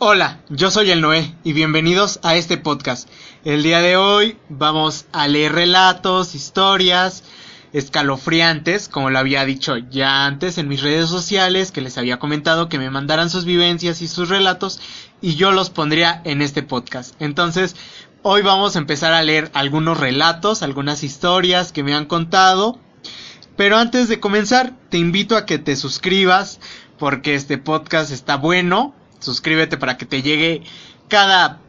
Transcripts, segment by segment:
Hola, yo soy el Noé y bienvenidos a este podcast. El día de hoy vamos a leer relatos, historias escalofriantes, como lo había dicho ya antes en mis redes sociales, que les había comentado que me mandaran sus vivencias y sus relatos y yo los pondría en este podcast. Entonces, hoy vamos a empezar a leer algunos relatos, algunas historias que me han contado. Pero antes de comenzar, te invito a que te suscribas porque este podcast está bueno suscríbete para que te llegue cada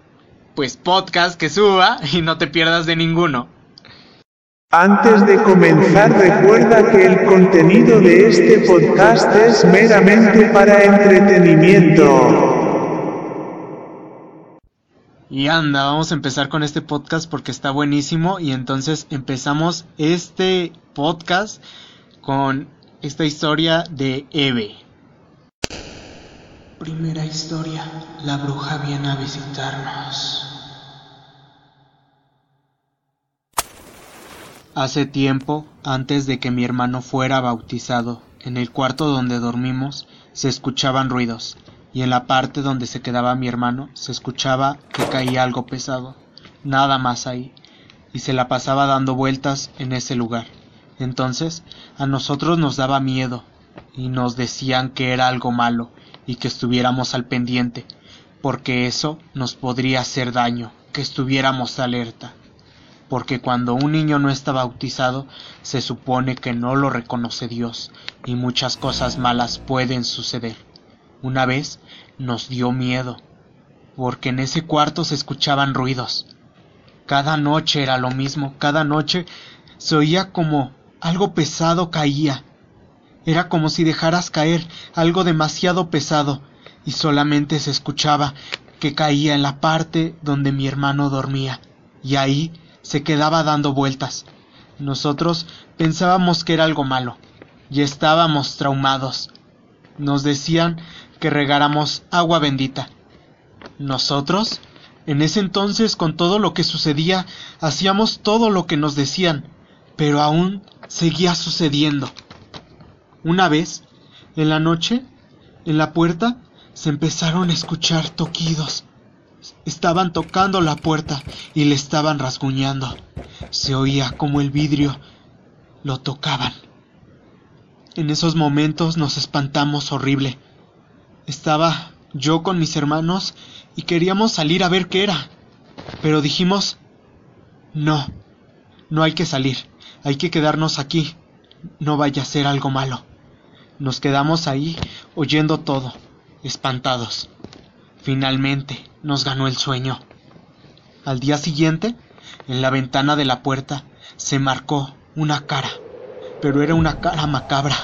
pues podcast que suba y no te pierdas de ninguno. Antes de comenzar recuerda que el contenido de este podcast es meramente para entretenimiento. Y anda, vamos a empezar con este podcast porque está buenísimo y entonces empezamos este podcast con esta historia de Eve. Primera historia. La bruja viene a visitarnos. Hace tiempo, antes de que mi hermano fuera bautizado, en el cuarto donde dormimos se escuchaban ruidos, y en la parte donde se quedaba mi hermano se escuchaba que caía algo pesado, nada más ahí, y se la pasaba dando vueltas en ese lugar. Entonces a nosotros nos daba miedo, y nos decían que era algo malo, y que estuviéramos al pendiente, porque eso nos podría hacer daño, que estuviéramos alerta, porque cuando un niño no está bautizado se supone que no lo reconoce Dios y muchas cosas malas pueden suceder. Una vez nos dio miedo, porque en ese cuarto se escuchaban ruidos. Cada noche era lo mismo, cada noche se oía como algo pesado caía, era como si dejaras caer algo demasiado pesado y solamente se escuchaba que caía en la parte donde mi hermano dormía y ahí se quedaba dando vueltas. Nosotros pensábamos que era algo malo y estábamos traumados. Nos decían que regáramos agua bendita. Nosotros, en ese entonces, con todo lo que sucedía, hacíamos todo lo que nos decían, pero aún seguía sucediendo. Una vez, en la noche, en la puerta, se empezaron a escuchar toquidos. Estaban tocando la puerta y le estaban rasguñando. Se oía como el vidrio lo tocaban. En esos momentos nos espantamos horrible. Estaba yo con mis hermanos y queríamos salir a ver qué era. Pero dijimos, no, no hay que salir, hay que quedarnos aquí. No vaya a ser algo malo. Nos quedamos ahí oyendo todo, espantados. Finalmente nos ganó el sueño. Al día siguiente, en la ventana de la puerta, se marcó una cara, pero era una cara macabra.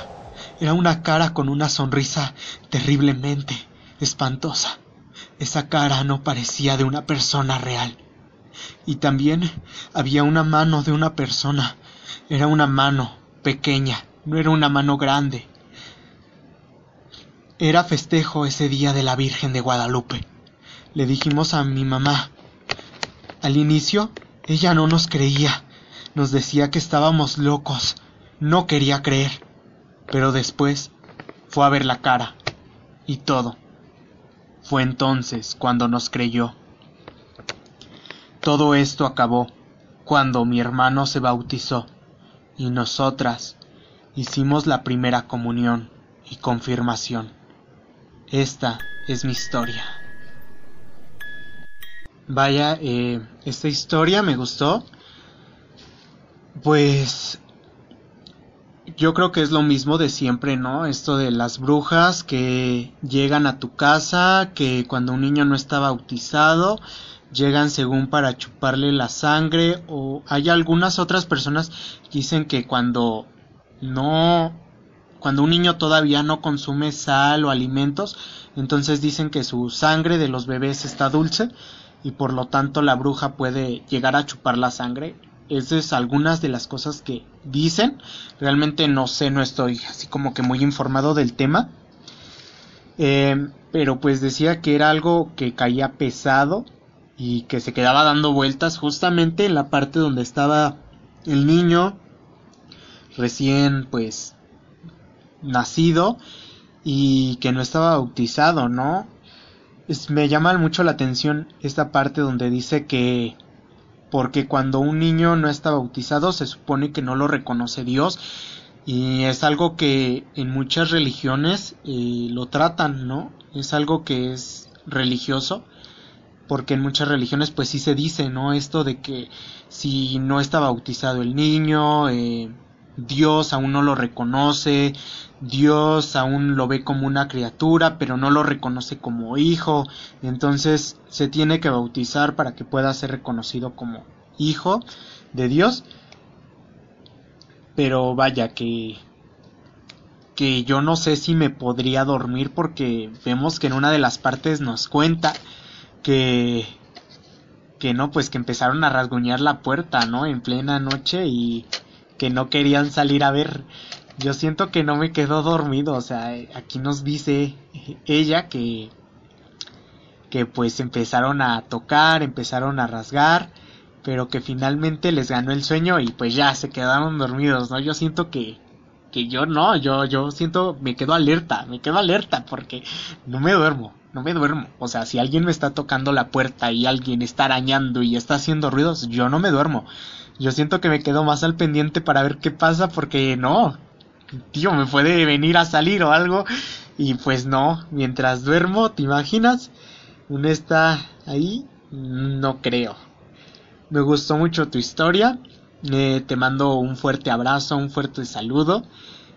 Era una cara con una sonrisa terriblemente espantosa. Esa cara no parecía de una persona real. Y también había una mano de una persona. Era una mano pequeña, no era una mano grande. Era festejo ese día de la Virgen de Guadalupe. Le dijimos a mi mamá. Al inicio, ella no nos creía. Nos decía que estábamos locos. No quería creer. Pero después fue a ver la cara. Y todo. Fue entonces cuando nos creyó. Todo esto acabó cuando mi hermano se bautizó y nosotras hicimos la primera comunión y confirmación. Esta es mi historia. Vaya, eh, esta historia me gustó. Pues yo creo que es lo mismo de siempre, ¿no? Esto de las brujas que llegan a tu casa, que cuando un niño no está bautizado, llegan según para chuparle la sangre, o hay algunas otras personas que dicen que cuando no cuando un niño todavía no consume sal o alimentos, entonces dicen que su sangre de los bebés está dulce y por lo tanto la bruja puede llegar a chupar la sangre. Esas es algunas de las cosas que dicen. Realmente no sé, no estoy así como que muy informado del tema. Eh, pero pues decía que era algo que caía pesado y que se quedaba dando vueltas justamente en la parte donde estaba el niño recién pues nacido y que no estaba bautizado, ¿no? me llama mucho la atención esta parte donde dice que porque cuando un niño no está bautizado se supone que no lo reconoce Dios y es algo que en muchas religiones eh, lo tratan, ¿no? Es algo que es religioso porque en muchas religiones pues sí se dice, ¿no? Esto de que si no está bautizado el niño, eh, Dios aún no lo reconoce, Dios aún lo ve como una criatura, pero no lo reconoce como hijo, entonces se tiene que bautizar para que pueda ser reconocido como hijo de Dios. Pero vaya que que yo no sé si me podría dormir porque vemos que en una de las partes nos cuenta que que no pues que empezaron a rasguñar la puerta, ¿no? en plena noche y que no querían salir a ver. Yo siento que no me quedo dormido, o sea, aquí nos dice ella que que pues empezaron a tocar, empezaron a rasgar, pero que finalmente les ganó el sueño y pues ya se quedaron dormidos, ¿no? Yo siento que que yo no, yo yo siento me quedo alerta, me quedo alerta porque no me duermo, no me duermo. O sea, si alguien me está tocando la puerta y alguien está arañando y está haciendo ruidos, yo no me duermo. Yo siento que me quedo más al pendiente para ver qué pasa porque no, tío, me puede venir a salir o algo. Y pues no, mientras duermo, ¿te imaginas? Uno está ahí, no creo. Me gustó mucho tu historia. Eh, te mando un fuerte abrazo, un fuerte saludo.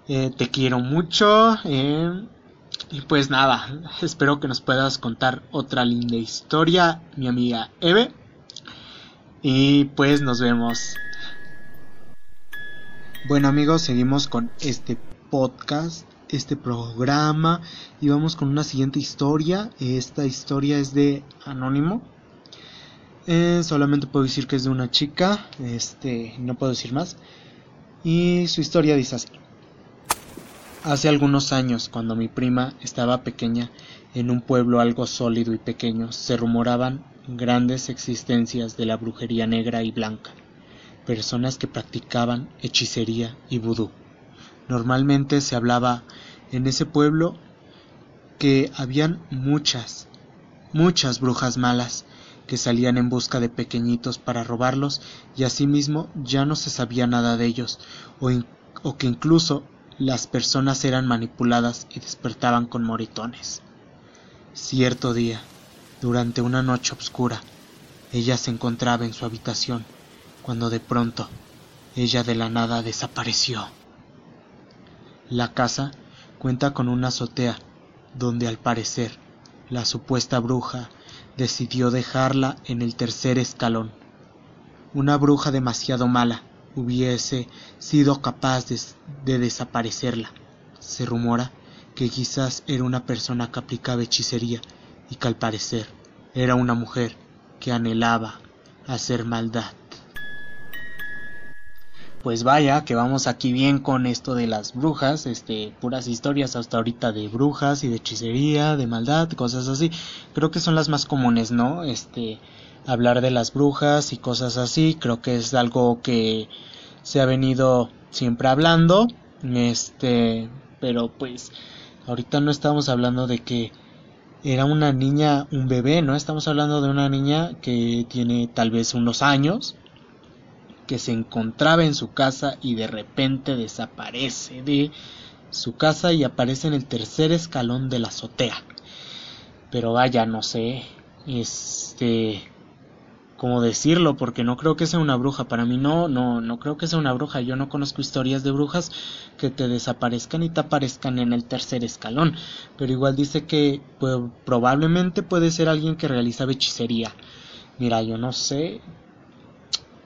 Eh, te quiero mucho. Eh, y pues nada, espero que nos puedas contar otra linda historia, mi amiga Eve. Y pues nos vemos. Bueno amigos, seguimos con este podcast, este programa y vamos con una siguiente historia. Esta historia es de Anónimo. Eh, solamente puedo decir que es de una chica, este, no puedo decir más. Y su historia dice así. Hace algunos años, cuando mi prima estaba pequeña, en un pueblo algo sólido y pequeño, se rumoraban grandes existencias de la brujería negra y blanca, personas que practicaban hechicería y vudú. Normalmente se hablaba en ese pueblo que habían muchas, muchas brujas malas que salían en busca de pequeñitos para robarlos y asimismo ya no se sabía nada de ellos o, o que incluso las personas eran manipuladas y despertaban con moritones. Cierto día, durante una noche oscura, ella se encontraba en su habitación, cuando de pronto ella de la nada desapareció. La casa cuenta con una azotea donde al parecer la supuesta bruja decidió dejarla en el tercer escalón. Una bruja demasiado mala hubiese sido capaz de, de, desaparecerla. Se rumora que quizás era una persona que aplicaba hechicería y que al parecer era una mujer que anhelaba hacer maldad. Pues vaya, que vamos aquí bien con esto de las brujas, este, puras historias hasta ahorita de brujas y de hechicería, de maldad, cosas así. Creo que son las más comunes, ¿no? Este, hablar de las brujas y cosas así, creo que es algo que se ha venido siempre hablando, este, pero pues ahorita no estamos hablando de que era una niña, un bebé, ¿no? Estamos hablando de una niña que tiene tal vez unos años, que se encontraba en su casa y de repente desaparece de su casa y aparece en el tercer escalón de la azotea. Pero vaya, no sé, este, cómo decirlo, porque no creo que sea una bruja. Para mí no, no, no creo que sea una bruja. Yo no conozco historias de brujas que te desaparezcan y te aparezcan en el tercer escalón. Pero igual dice que pues, probablemente puede ser alguien que realiza hechicería. Mira, yo no sé.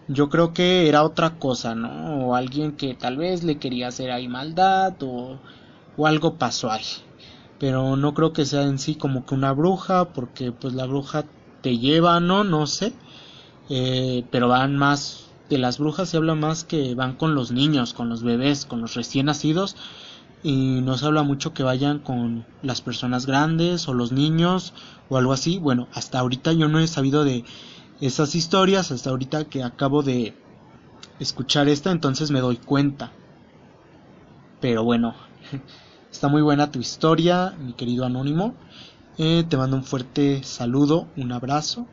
Yo creo que era otra cosa, ¿no? O alguien que tal vez le quería hacer ahí maldad o, o algo pasó ahí. Pero no creo que sea en sí como que una bruja, porque pues la bruja te lleva, ¿no? No sé eh, pero van más de las brujas se habla más que van con los niños, con los bebés, con los recién nacidos y no se habla mucho que vayan con las personas grandes o los niños o algo así. Bueno, hasta ahorita yo no he sabido de esas historias, hasta ahorita que acabo de escuchar esta, entonces me doy cuenta. Pero bueno, está muy buena tu historia, mi querido anónimo. Eh, te mando un fuerte saludo, un abrazo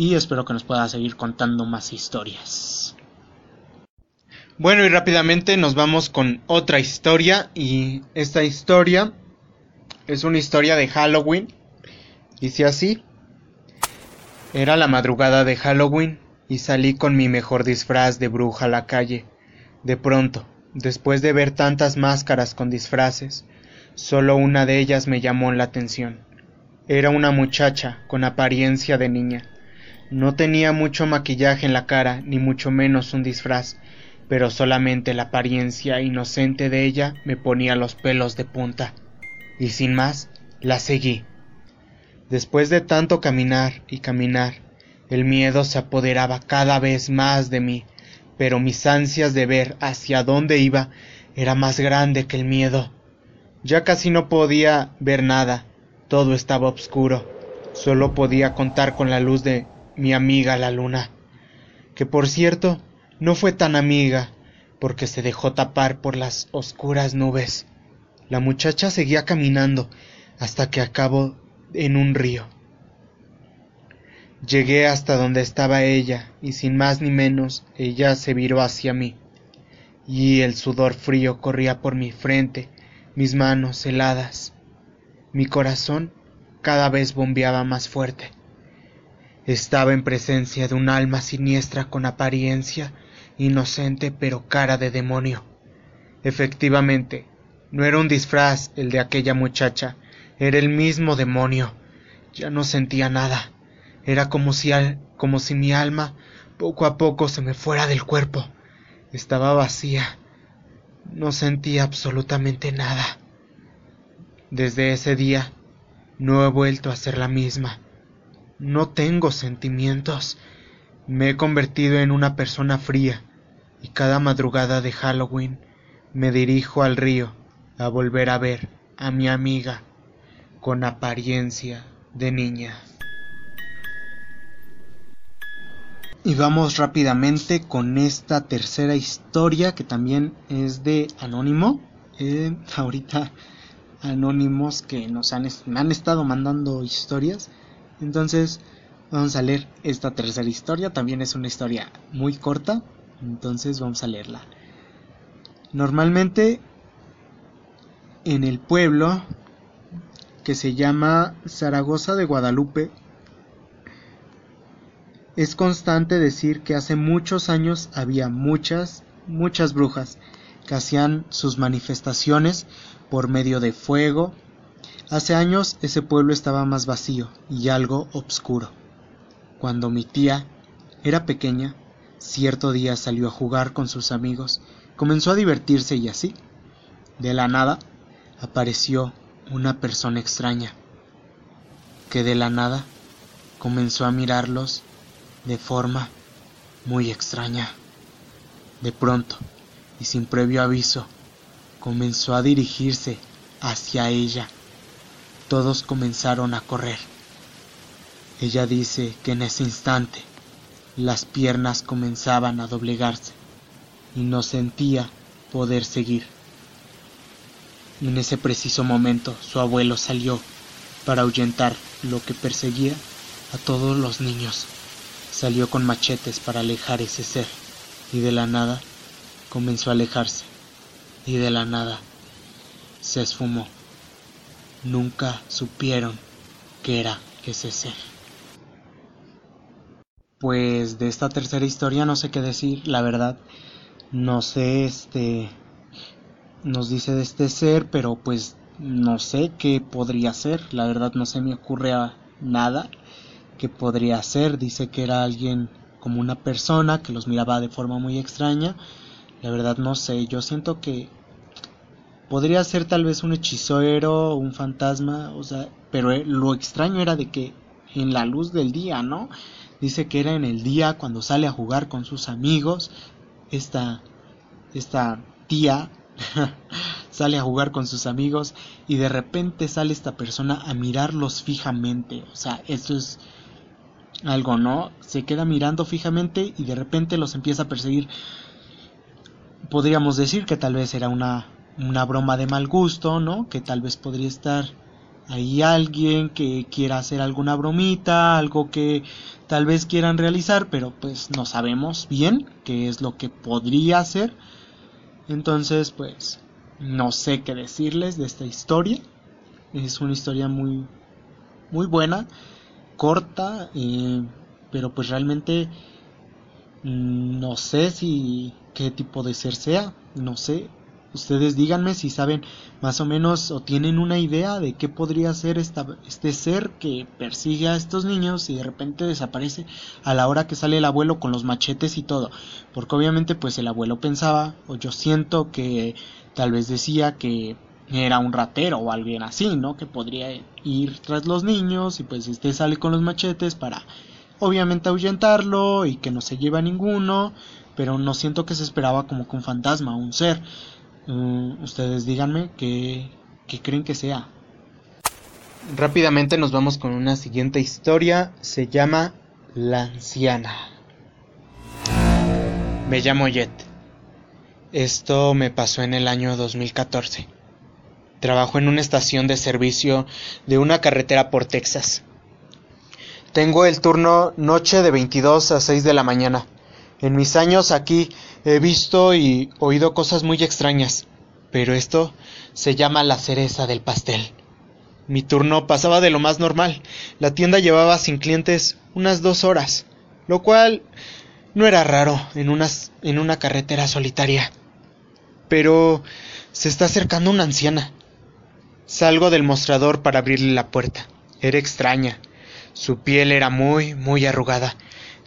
y espero que nos puedas seguir contando más historias. Bueno, y rápidamente nos vamos con otra historia y esta historia es una historia de Halloween. Dice así. Era la madrugada de Halloween y salí con mi mejor disfraz de bruja a la calle. De pronto, después de ver tantas máscaras con disfraces, solo una de ellas me llamó la atención. Era una muchacha con apariencia de niña. No tenía mucho maquillaje en la cara, ni mucho menos un disfraz, pero solamente la apariencia inocente de ella me ponía los pelos de punta. Y sin más, la seguí. Después de tanto caminar y caminar, el miedo se apoderaba cada vez más de mí, pero mis ansias de ver hacia dónde iba era más grande que el miedo. Ya casi no podía ver nada, todo estaba oscuro. Solo podía contar con la luz de mi amiga la luna, que por cierto no fue tan amiga, porque se dejó tapar por las oscuras nubes. La muchacha seguía caminando hasta que acabó en un río. Llegué hasta donde estaba ella, y sin más ni menos ella se viró hacia mí, y el sudor frío corría por mi frente, mis manos heladas. Mi corazón cada vez bombeaba más fuerte. Estaba en presencia de un alma siniestra con apariencia inocente pero cara de demonio. Efectivamente, no era un disfraz el de aquella muchacha, era el mismo demonio. Ya no sentía nada. Era como si, como si mi alma poco a poco se me fuera del cuerpo. Estaba vacía. No sentía absolutamente nada. Desde ese día no he vuelto a ser la misma. No tengo sentimientos. Me he convertido en una persona fría y cada madrugada de Halloween me dirijo al río a volver a ver a mi amiga con apariencia de niña. Y vamos rápidamente con esta tercera historia que también es de Anónimo. Eh, ahorita anónimos que nos han, me han estado mandando historias. Entonces vamos a leer esta tercera historia. También es una historia muy corta. Entonces vamos a leerla. Normalmente en el pueblo que se llama Zaragoza de Guadalupe es constante decir que hace muchos años había muchas, muchas brujas que hacían sus manifestaciones por medio de fuego. Hace años ese pueblo estaba más vacío y algo obscuro. Cuando mi tía era pequeña, cierto día salió a jugar con sus amigos, comenzó a divertirse y así, de la nada, apareció una persona extraña, que de la nada comenzó a mirarlos de forma muy extraña. De pronto, y sin previo aviso, comenzó a dirigirse hacia ella. Todos comenzaron a correr. Ella dice que en ese instante las piernas comenzaban a doblegarse y no sentía poder seguir. En ese preciso momento su abuelo salió para ahuyentar lo que perseguía a todos los niños. Salió con machetes para alejar ese ser y de la nada comenzó a alejarse y de la nada se esfumó. Nunca supieron que era ese ser. Pues de esta tercera historia no sé qué decir, la verdad. No sé, este nos dice de este ser, pero pues no sé qué podría ser, la verdad no se me ocurre nada que podría ser, dice que era alguien como una persona que los miraba de forma muy extraña, la verdad no sé, yo siento que podría ser tal vez un hechicero, un fantasma, o sea, pero eh, lo extraño era de que en la luz del día, ¿no? Dice que era en el día cuando sale a jugar con sus amigos, esta esta tía sale a jugar con sus amigos y de repente sale esta persona a mirarlos fijamente, o sea, esto es algo, ¿no? Se queda mirando fijamente y de repente los empieza a perseguir podríamos decir que tal vez era una, una broma de mal gusto, ¿no? Que tal vez podría estar hay alguien que quiera hacer alguna bromita, algo que tal vez quieran realizar, pero pues no sabemos bien qué es lo que podría hacer. Entonces, pues no sé qué decirles de esta historia. Es una historia muy muy buena, corta, eh, pero pues realmente mm, no sé si qué tipo de ser sea, no sé, Ustedes díganme si saben más o menos o tienen una idea de qué podría ser esta, este ser que persigue a estos niños y de repente desaparece a la hora que sale el abuelo con los machetes y todo. Porque obviamente pues el abuelo pensaba, o yo siento que tal vez decía que era un ratero o alguien así, ¿no? Que podría ir tras los niños y pues este sale con los machetes para obviamente ahuyentarlo y que no se lleva ninguno, pero no siento que se esperaba como que un fantasma, un ser. Mm, ustedes díganme qué, creen que sea. Rápidamente nos vamos con una siguiente historia. Se llama La anciana. Me llamo Jet. Esto me pasó en el año 2014. Trabajo en una estación de servicio de una carretera por Texas. Tengo el turno noche de 22 a 6 de la mañana. En mis años aquí he visto y oído cosas muy extrañas, pero esto se llama la cereza del pastel. Mi turno pasaba de lo más normal. La tienda llevaba sin clientes unas dos horas, lo cual no era raro en, en una carretera solitaria. Pero se está acercando una anciana. Salgo del mostrador para abrirle la puerta. Era extraña. Su piel era muy, muy arrugada.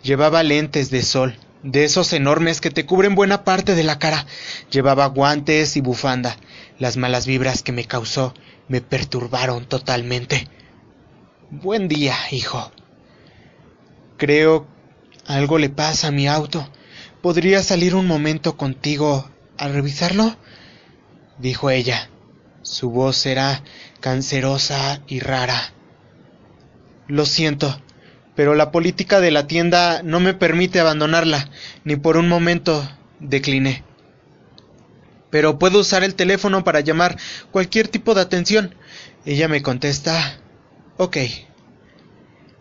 Llevaba lentes de sol de esos enormes que te cubren buena parte de la cara. Llevaba guantes y bufanda. Las malas vibras que me causó me perturbaron totalmente. Buen día, hijo. Creo algo le pasa a mi auto. ¿Podría salir un momento contigo a revisarlo? dijo ella. Su voz era cancerosa y rara. Lo siento, pero la política de la tienda no me permite abandonarla, ni por un momento decliné. Pero puedo usar el teléfono para llamar cualquier tipo de atención. Ella me contesta, ok.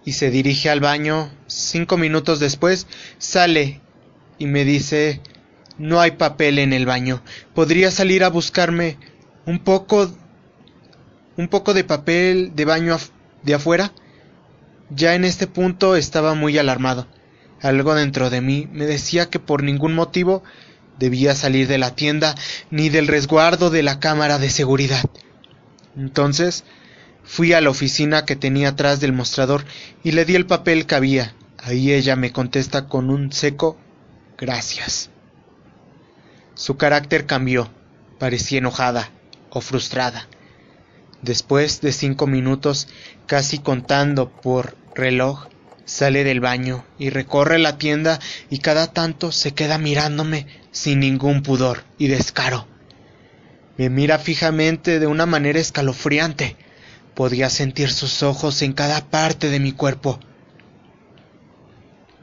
Y se dirige al baño. Cinco minutos después sale y me dice, no hay papel en el baño. ¿Podría salir a buscarme un poco... un poco de papel de baño de afuera? Ya en este punto estaba muy alarmado. Algo dentro de mí me decía que por ningún motivo debía salir de la tienda ni del resguardo de la cámara de seguridad. Entonces fui a la oficina que tenía atrás del mostrador y le di el papel que había. Ahí ella me contesta con un seco gracias. Su carácter cambió, parecía enojada o frustrada. Después de cinco minutos, casi contando por reloj, sale del baño y recorre la tienda y cada tanto se queda mirándome sin ningún pudor y descaro. Me mira fijamente de una manera escalofriante. Podía sentir sus ojos en cada parte de mi cuerpo.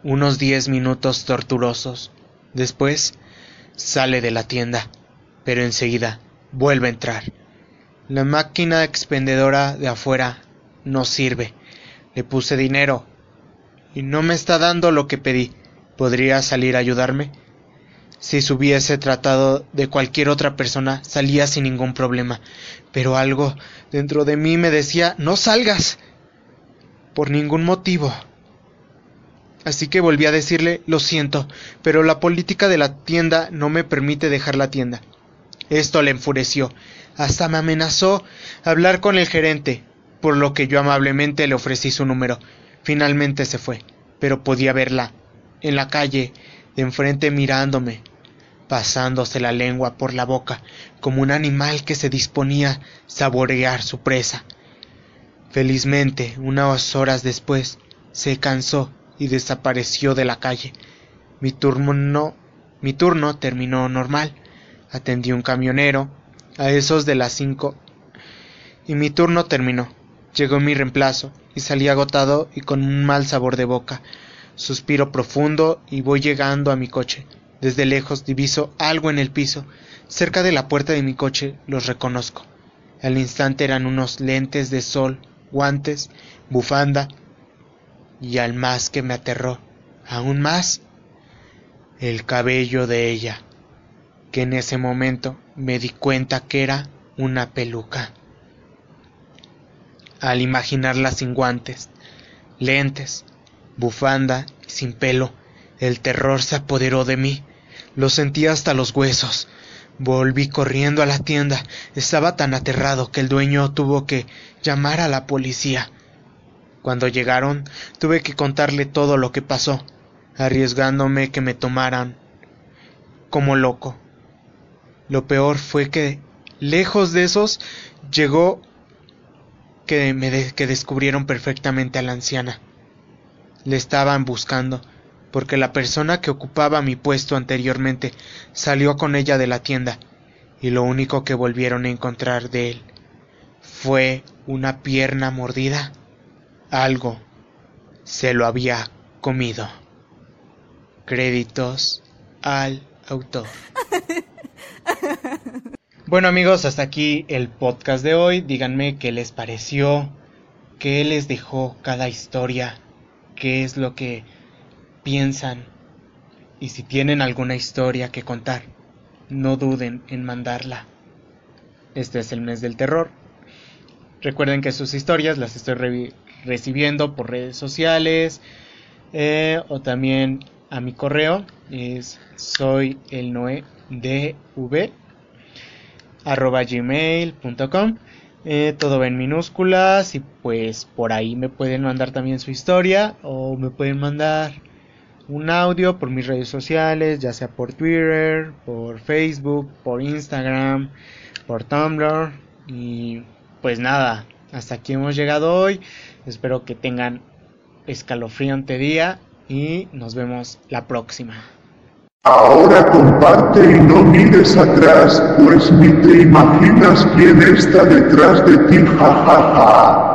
Unos diez minutos torturosos. Después sale de la tienda, pero enseguida vuelve a entrar. La máquina expendedora de afuera no sirve. Le puse dinero y no me está dando lo que pedí. ¿Podría salir a ayudarme? Si se hubiese tratado de cualquier otra persona, salía sin ningún problema. Pero algo dentro de mí me decía, no salgas. Por ningún motivo. Así que volví a decirle, lo siento, pero la política de la tienda no me permite dejar la tienda. Esto le enfureció. Hasta me amenazó hablar con el gerente por lo que yo amablemente le ofrecí su número. Finalmente se fue, pero podía verla, en la calle, de enfrente mirándome, pasándose la lengua por la boca, como un animal que se disponía a saborear su presa. Felizmente, unas horas después, se cansó y desapareció de la calle. Mi turno, mi turno terminó normal. Atendí un camionero a esos de las cinco y mi turno terminó. Llegó mi reemplazo, y salí agotado y con un mal sabor de boca. Suspiro profundo y voy llegando a mi coche. Desde lejos diviso algo en el piso. Cerca de la puerta de mi coche los reconozco. Al instante eran unos lentes de sol, guantes, bufanda, y al más que me aterró, aún más, el cabello de ella, que en ese momento me di cuenta que era una peluca. Al imaginarla sin guantes, lentes, bufanda y sin pelo, el terror se apoderó de mí. Lo sentí hasta los huesos. Volví corriendo a la tienda. Estaba tan aterrado que el dueño tuvo que llamar a la policía. Cuando llegaron, tuve que contarle todo lo que pasó, arriesgándome que me tomaran como loco. Lo peor fue que, lejos de esos, llegó que, descubrieron perfectamente a la anciana. Le estaban buscando, porque la persona que ocupaba mi puesto anteriormente salió con ella de la tienda, y lo único que volvieron a encontrar de él fue una pierna mordida. Algo se lo había comido. Créditos al autor. Bueno amigos, hasta aquí el podcast de hoy. Díganme qué les pareció, qué les dejó cada historia, qué es lo que piensan y si tienen alguna historia que contar, no duden en mandarla. Este es el mes del terror. Recuerden que sus historias las estoy recibiendo por redes sociales eh, o también a mi correo es soy el noé dv arroba gmail.com eh, todo en minúsculas y pues por ahí me pueden mandar también su historia o me pueden mandar un audio por mis redes sociales ya sea por Twitter por Facebook por Instagram por Tumblr. Y pues nada hasta aquí hemos llegado hoy. Espero que tengan escalofriante día y nos vemos la próxima. Ahora comparte y no mires atrás, pues ni te imaginas quién está detrás de ti, jajaja.